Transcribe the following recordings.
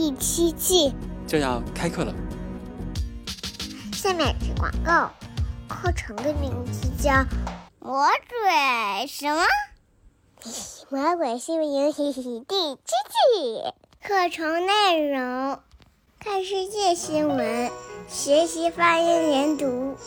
第七季就要开课了。下面是广告，课程的名字叫《魔鬼什么？魔鬼新闻营第七季》。课程内容：看世界新闻，学习发音连读，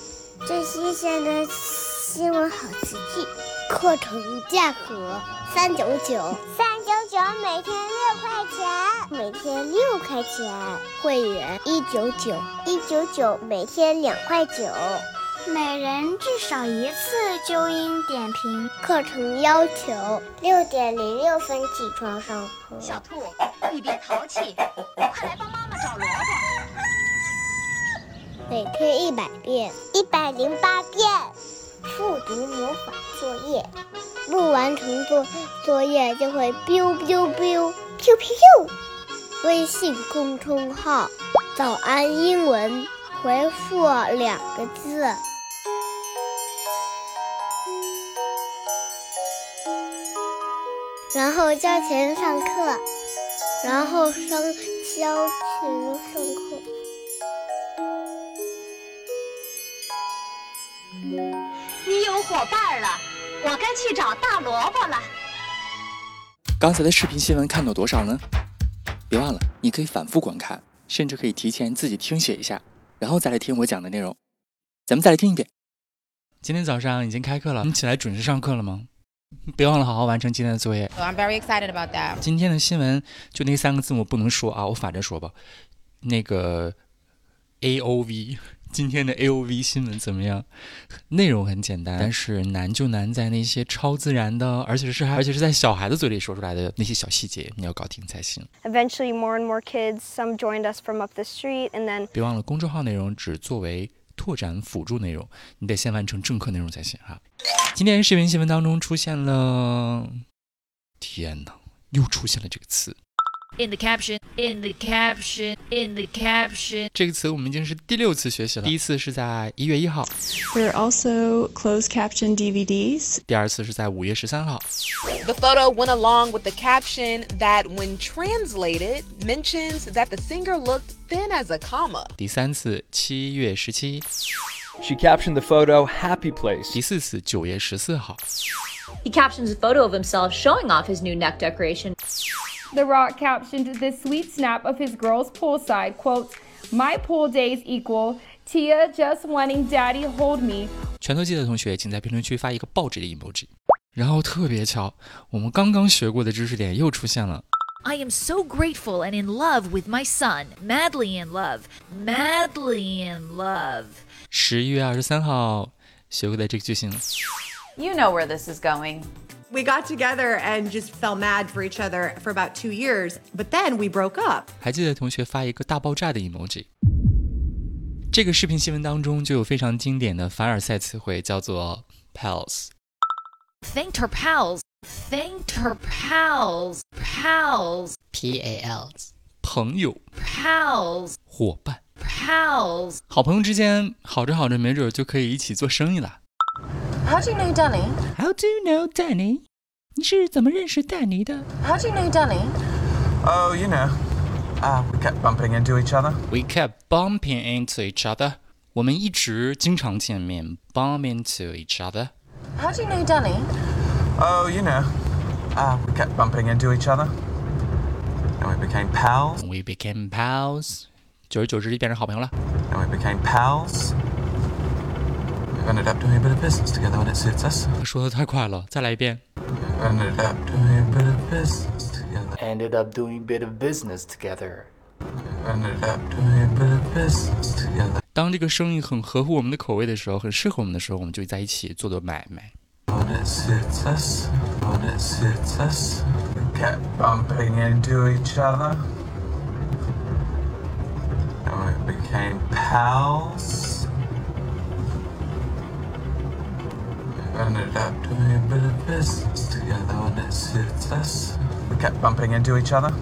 最新鲜的新闻好词句。课程价格三九九，三九九每天六块钱，每天六块钱。会员一九九，一九九每天两块九，每人至少一次纠音点评。课程要求六点零六分起床上课。小兔，你别淘气，快来帮妈妈找萝卜。每天一百遍，一百零八遍。复读魔法作业，不完成作作业就会 biu biu biu Q Q，微信公众号“早安英文”，回复两个字，然后交钱上课，然后上交钱上课。你有伙伴了，我该去找大萝卜了。刚才的视频新闻看到多少呢？别忘了，你可以反复观看，甚至可以提前自己听写一下，然后再来听我讲的内容。咱们再来听一遍。今天早上已经开课了，你起来准时上课了吗？别忘了好好完成今天的作业。So I'm very excited about that. 今天的新闻就那三个字母不能说啊，我反着说吧。那个 A O V，今天的 A O V 新闻怎么样？内容很简单，但是难就难在那些超自然的，而且是还而且是在小孩子嘴里说出来的那些小细节，你要搞定才行。Eventually, more and more kids, some joined us from up the street, and then 别忘了，公众号内容只作为拓展辅助内容，你得先完成正课内容才行哈。今天视频新闻当中出现了，天哪，又出现了这个词。In the caption, in the caption, in the caption. 这个词我们已经是第六次学习了，第一次是在一月一号， There are also closed caption DVDs. 第二次是在五月十三号， The photo went along with the caption that, when translated, mentions that the singer looked thin as a comma. 第三次七月十七， She captioned the photo Happy Place. 第四次九月十四号， He captions a photo of himself showing off his new neck decoration. The Rock captioned this sweet snap of his girls poolside, quote, My pool days equal Tia just wanting daddy hold me. 拳头记的同学请在评论区发一个报纸的 emoji。然后特别巧，我们刚刚学过的知识点又出现了。 I am so grateful and in love with my son. Madly in love. Madly in love. 十一月二十三号学过的这个句型了。 You know where this is going. We got together and just fell mad for each other for about two years, but then we broke up. 还记得同学发一个大爆炸的 emoji。这个视频新闻当中就有非常经典的凡尔赛词汇，叫做 pals。 Thanked her pals. Thanked her pals. Pals. P A L S，朋友、 Pals. 伙伴、 Pals. 好朋友之间好着好着，没准就可以一起做生意了。 How do you know Dunny? How do you know Danny？你是怎么认识丹尼的 How do you know Dunny? Oh, you know. Uh, we kept bumping into each other. We kept bumping into each other。我们一直经常见面，bump into each other。 How do you know Dunny? Oh, you know. Uh, we kept bumping into each other. And we became pals. We became pals。久而久之就变成好朋友了。 And we became pals. We've ended up doing a bit of business together when it suits us. 他说的太快了，再来一遍。 We've ended up doing a bit of business together. Ended up doing a bit of business together. We've ended up doing a bit of business together. 当这个生意很合乎我们的口味的时候，很适合我们的时候，我们就在一起做做买卖。 When it suits us, when it suits us, we kept bumping into each other. pals. We ended up doing a bit of business together when it suits us. We kept bumping into each other.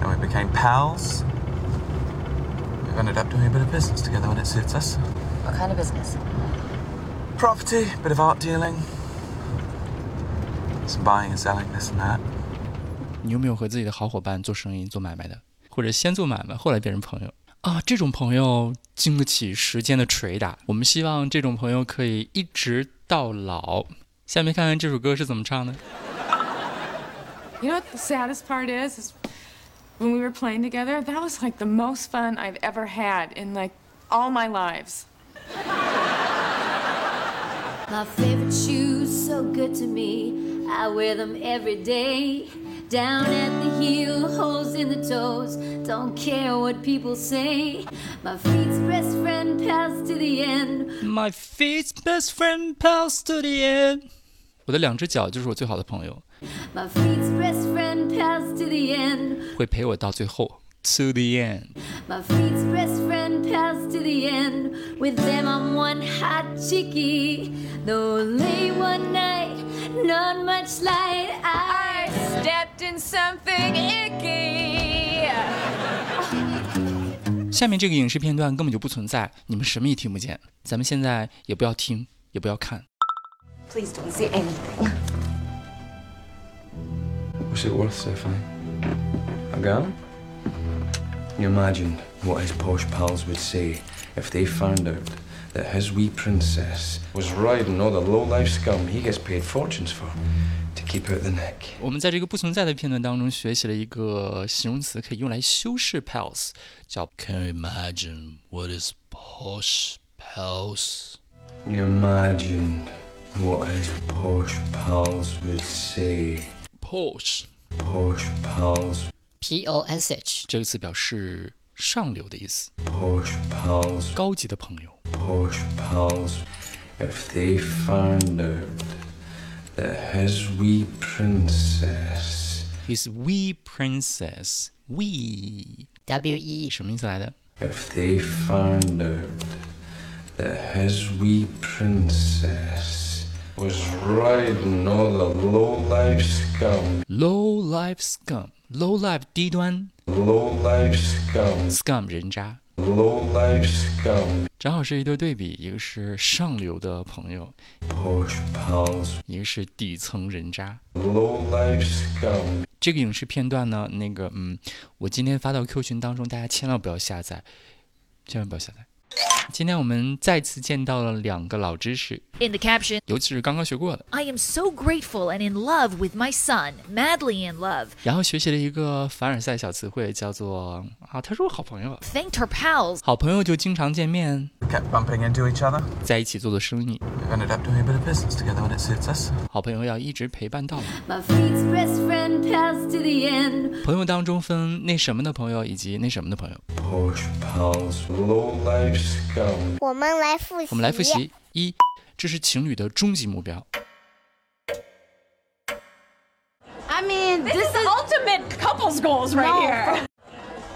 And we became pals. We ended up doing a bit of business together when it suits us. What kind of business? Property, bit of art dealing. Some buying and selling, this and that. 你有没有和自己的好伙伴做生意、做买卖的，或者先做买卖，后来变成朋友 啊？这种朋友经得起时间的捶打。我们希望这种朋友可以一直到老。下面看看这首歌是怎么唱的。 You know what the saddest part is? Is when we were playing together, that was like the most fun I've ever had in like all my lives. My favorite shoes, so good to me. I wear them every day. Down at the heel, holes in the toes. Don't care what people say. My feet's best friend, pals to the end. My feet's best friend, pals to the end。我的两只脚就是我最好的朋友， My feet's best friend, pals to the end. 会陪我到最后，to the end。 My feet's best friend, pals to the end. With them, I'm one hot chickie. Though late one night, not much light. I stepped in something icky. 下面这个影视片段根本就不存在，你们什么也听不见。咱们现在也不要听，也不要看。 Please don't say anything. What's it worth, Stephanie? A gun? Can you imagine what his posh pals would say if they found out that his wee princess was riding all the low-life scum he gets paid fortunes for to keep out the neck? 我们在这个不存在的片段当中学习了一个形容词，可以用来修饰 pals，叫 Can you imagine what is posh pals？ Can you imagine what his posh pals would say? Posh Posh pals. P O S H 这个词表示上流的意思， Posh pals. 高级的朋友。 Posh pals. If they found out that his wee princess His wee princess, wee W E 什么意思来的？ If they found out that his wee princess was riding all the low-life scum, Low life scum, low life 低端 low-life scum, ，scum 人渣， low-life scum, 正好是一对对比，一个是上流的朋友一个是底层人渣。low-life scum. 这个影视片段呢，那个嗯，我今天发到 Q 群当中，大家千万不要下载，千万不要下载。今天我们再次见到了两个老知识， In the caption, 尤其是刚刚学过的， I am so grateful and in love with my son, madly in love. 然后学习了一个凡尔赛小词汇，叫做啊，他是我好朋友啊， Thanked her pals. 好朋友就经常见面， We kept bumping into each other. 在一起做做生意， We ended up doing a bit of business together when it suits us. 好朋友要一直陪伴到老。 My feet's best friend, pals to the end. 朋友当中分那什么的朋友以及那什么的朋友。 Posh pals, low-life scum. 我们来复习。我们来复习一，这是情侣的终极目标。 I mean, This, this, is ultimate couples goals right No. here.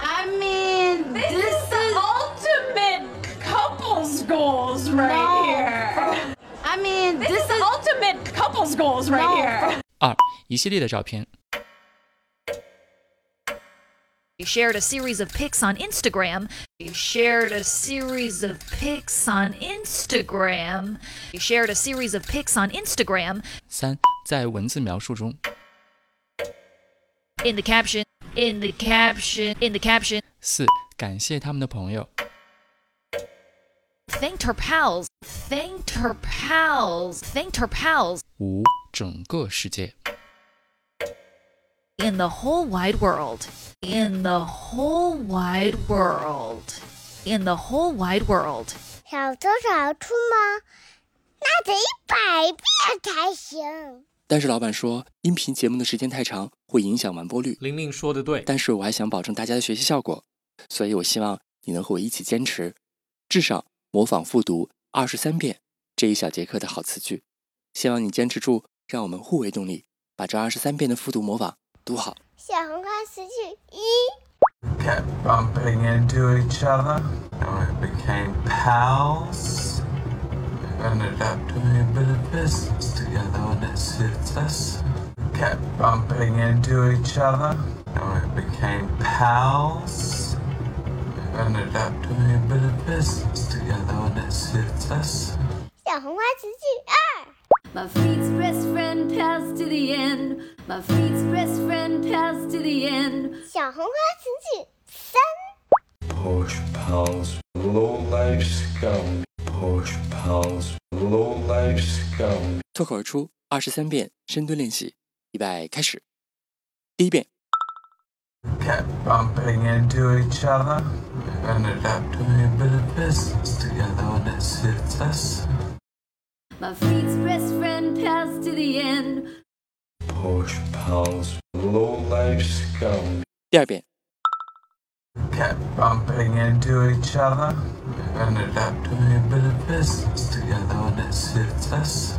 I mean, This, this is the is ultimate couples goals right No. here. I mean, This, this is the is ultimate couples goals right No. here. 二，一系列的照片。 You shared a series of pics on Instagram. You shared a series of pics on Instagram. You shared a series of pics on Instagram. 三，在文字描述中。 In the caption, in the caption, in the caption, 四，感谢他们的朋友。 thanked her pals, thanked her pals, thanked her pals 五，整个世界。 In the whole wide world. In the whole wide world. In the whole wide world. 小偷小出吗？那得一百遍才行。但是老板说，音频节目的时间太长，会影响完播率。玲玲说的对，但是我还想保证大家的学习效果，所以我希望你能和我一起坚持，至少模仿复读二十三遍这一小节课的好词句。希望你坚持住，让我们互为动力，把这二十三遍的复读模仿读好。小红花词句一。 Kept bumping bumping into each other. And we became pals. Ended up doing a bit of business together when it suits us. Kept bumping into each other. And we became pals. Ended up doing a bit of business together when it suits us. 小红花词句二。 My feet's best friend passed to the end. My feet's best friend passed to the end. 小红花词句三。 Posh pals, low life scum. Posh pals, low life scum. 脱口而出二十三遍深蹲练习，预备开始。第一遍， Kept bumping into each other. Ended up doing a bit of business together when it suits us. My feet's best friend passed to the end. Posh pals, low life scum. 第二遍， Kept bumping into each other. Ended up doing a bit of business together when it suits us.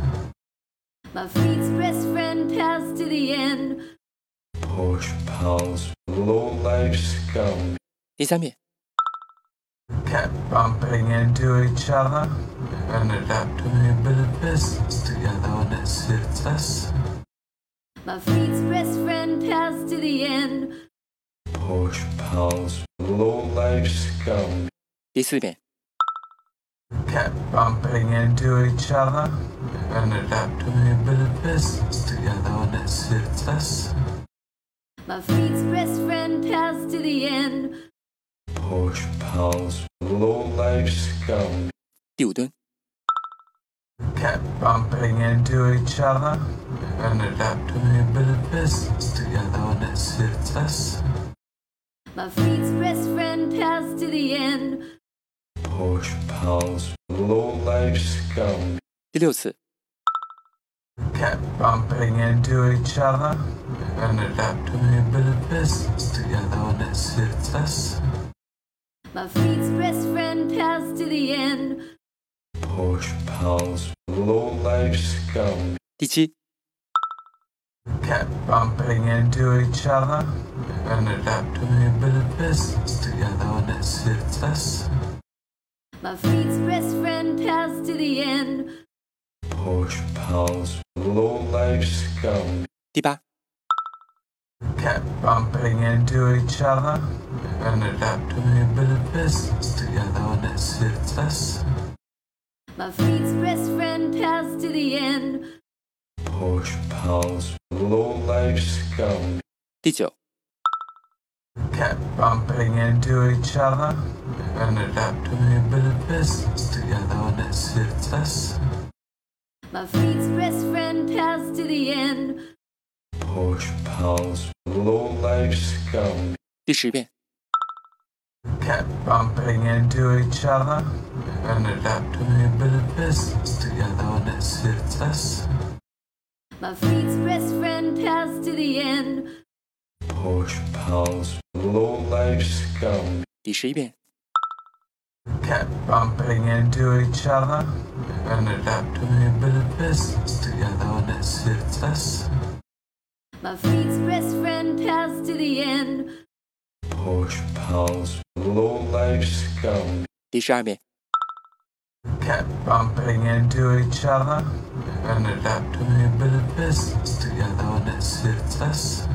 My feet's best friend passed to the end. Posh pals, low life scum. 第三遍， Kept bumping into each other. Ended up doing a bit of business together when it suits us. My feet's best friend passed to the end. Posh pals, low life scum. 第四遍， Kept bumping into each other. Ended up doing a bit of business together when it suits us. My feet's best friend passed to the end. Posh pals, low life scum. 第五蹲， Kept bumping into each other. Ended up doing a bit of business together when it suits us. My feet's best friend passed to the end. Posh pals, low life scum. 第六次， Kept bumping into each other. Ended up doing a bit of business together when it suits us. My feet's best friend passed to the end. Posh pals, low life scum. 第七， Kept bumping into each other. Ended up doing a bit of business together when it suits us. My feet's best friend passed to the end. Posh pals, low life scum. 第八， Kept bumping into each other. Ended up doing a bit of business together when it suits us. My feet's best friend passed to the end. Posh pals, low life scum. 第九， Kept bumping into each other. Ended up doing a bit of business together when it suits us. My feet's best friend passed to the end. Posh pals, low life scum. 第十遍， Kept bumping into each other. Ended up doing a bit of business together when it suits us. My feet's best friend passed to the end. Posh pals, low life scum. 第十一遍， Kept bumping into each other. Ended up doing a bit of business together when it suits us. My feet's best friend passed to the end. Posh pals, low life scum. 第十二遍， Kept bumping into each other. Ended up doing a bit of business together when it suits us.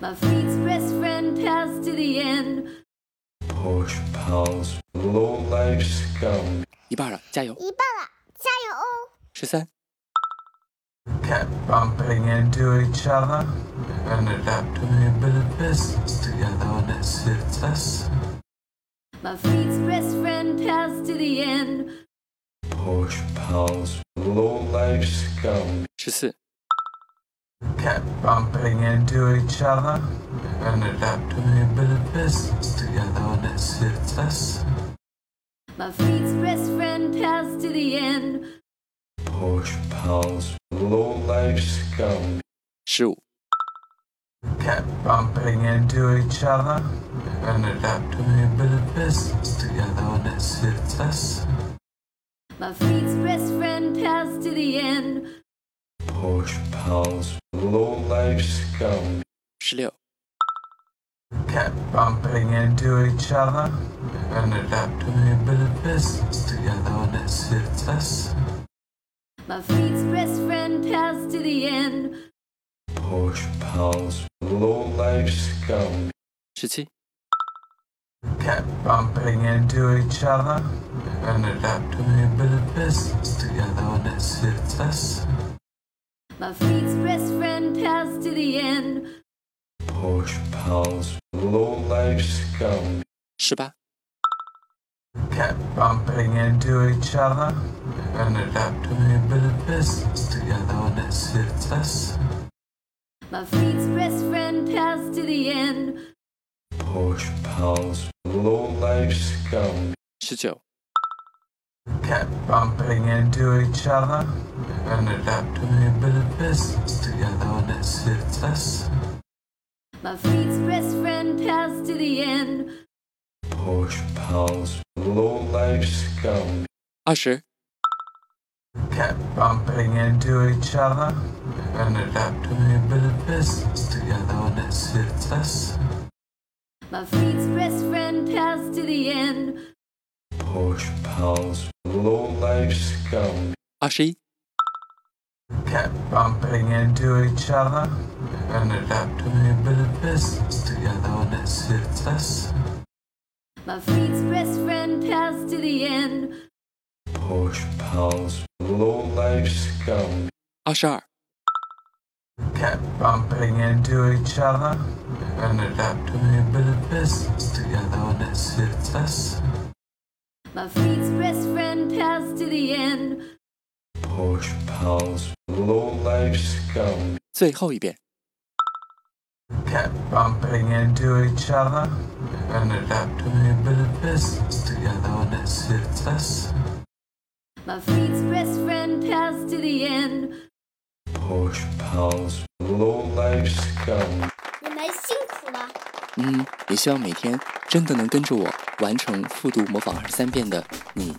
My feet's best friend passed to the end. Posh pals, low life scum. 一半了，加油！一半了，加油哦！十三、 Kept bumping into each other. We Ended up doing a bit of business together when it suits us. My feet's best friend passed to the end. Posh pals, low life scum. 十四、Kept bumping into each other. We Ended up doing a bit of business together when it suits us. My feet's best friend passed to the end. Posh pals, low lives go. Shoot. Kept bumping into each other. We ended up doing a bit of business together when it suits us. My feet's best friend pals to the end. Push pals, low life scum. Шлеп. Kept bumping into each other. We ended up doing a bit of business together when it suits us. My feet's best friend passed to the end. Push pounds, low life scum. Shitty. Kept bumping into each other. Ended up doing a bit of business together when it suits us. My feet's best friend passed to the end. Push pounds, low life scum. 十八。Kept bumping into each other. We ended up doing a bit of business together and it suits us. My fleet's best friend pals to the end. Posh pals, low life scum. 十九、kept bumping into each other. We ended up doing a bit of business together and it suits us. My fleet's best friend pals to the end. Posh pals, low-life scum. Usher. Kept bumping into each other. We ended up doing a bit of business together when it suits us. My feet's best friend to the end. Low-life scum. Kept bumping into each other. We ended up doing a bit of business together when it suits us. My fleet's best friend pals to the end. Posh pals, low life scum. 二十二、 kept bumping into each other. We ended up doing a bit of business together and it suits us. My fleet's best friend pals to the end. Posh pals, low life scum. 最后一遍。 Kept bumping into each other. We ended up doing a bit of business together and it suits us. My fleet's best friend passed to the end. Posh pals, low life scum. 你们辛苦了。嗯，也希望每天真的能跟着我完成复读模仿二十三遍的你，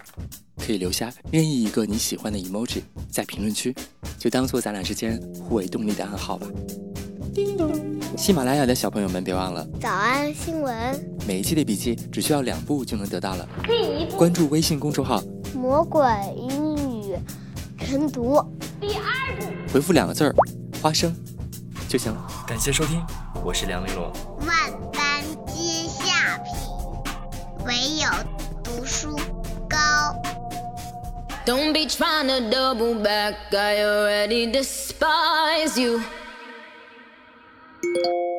可以留下任意一个你喜欢的 emoji 在评论区，就当做咱俩之间互为动力的暗号吧。喜马拉雅的小朋友们，别忘了早安新闻，每一期的笔记只需要两步就能得到了。第一步，关注微信公众号，魔鬼英语晨读。第二步，回复两个字儿“花生”就行了。感谢收听，我是梁丽罗。万般皆下品，唯有读书高。Don't be trying to double back, I already despise you. Thank you.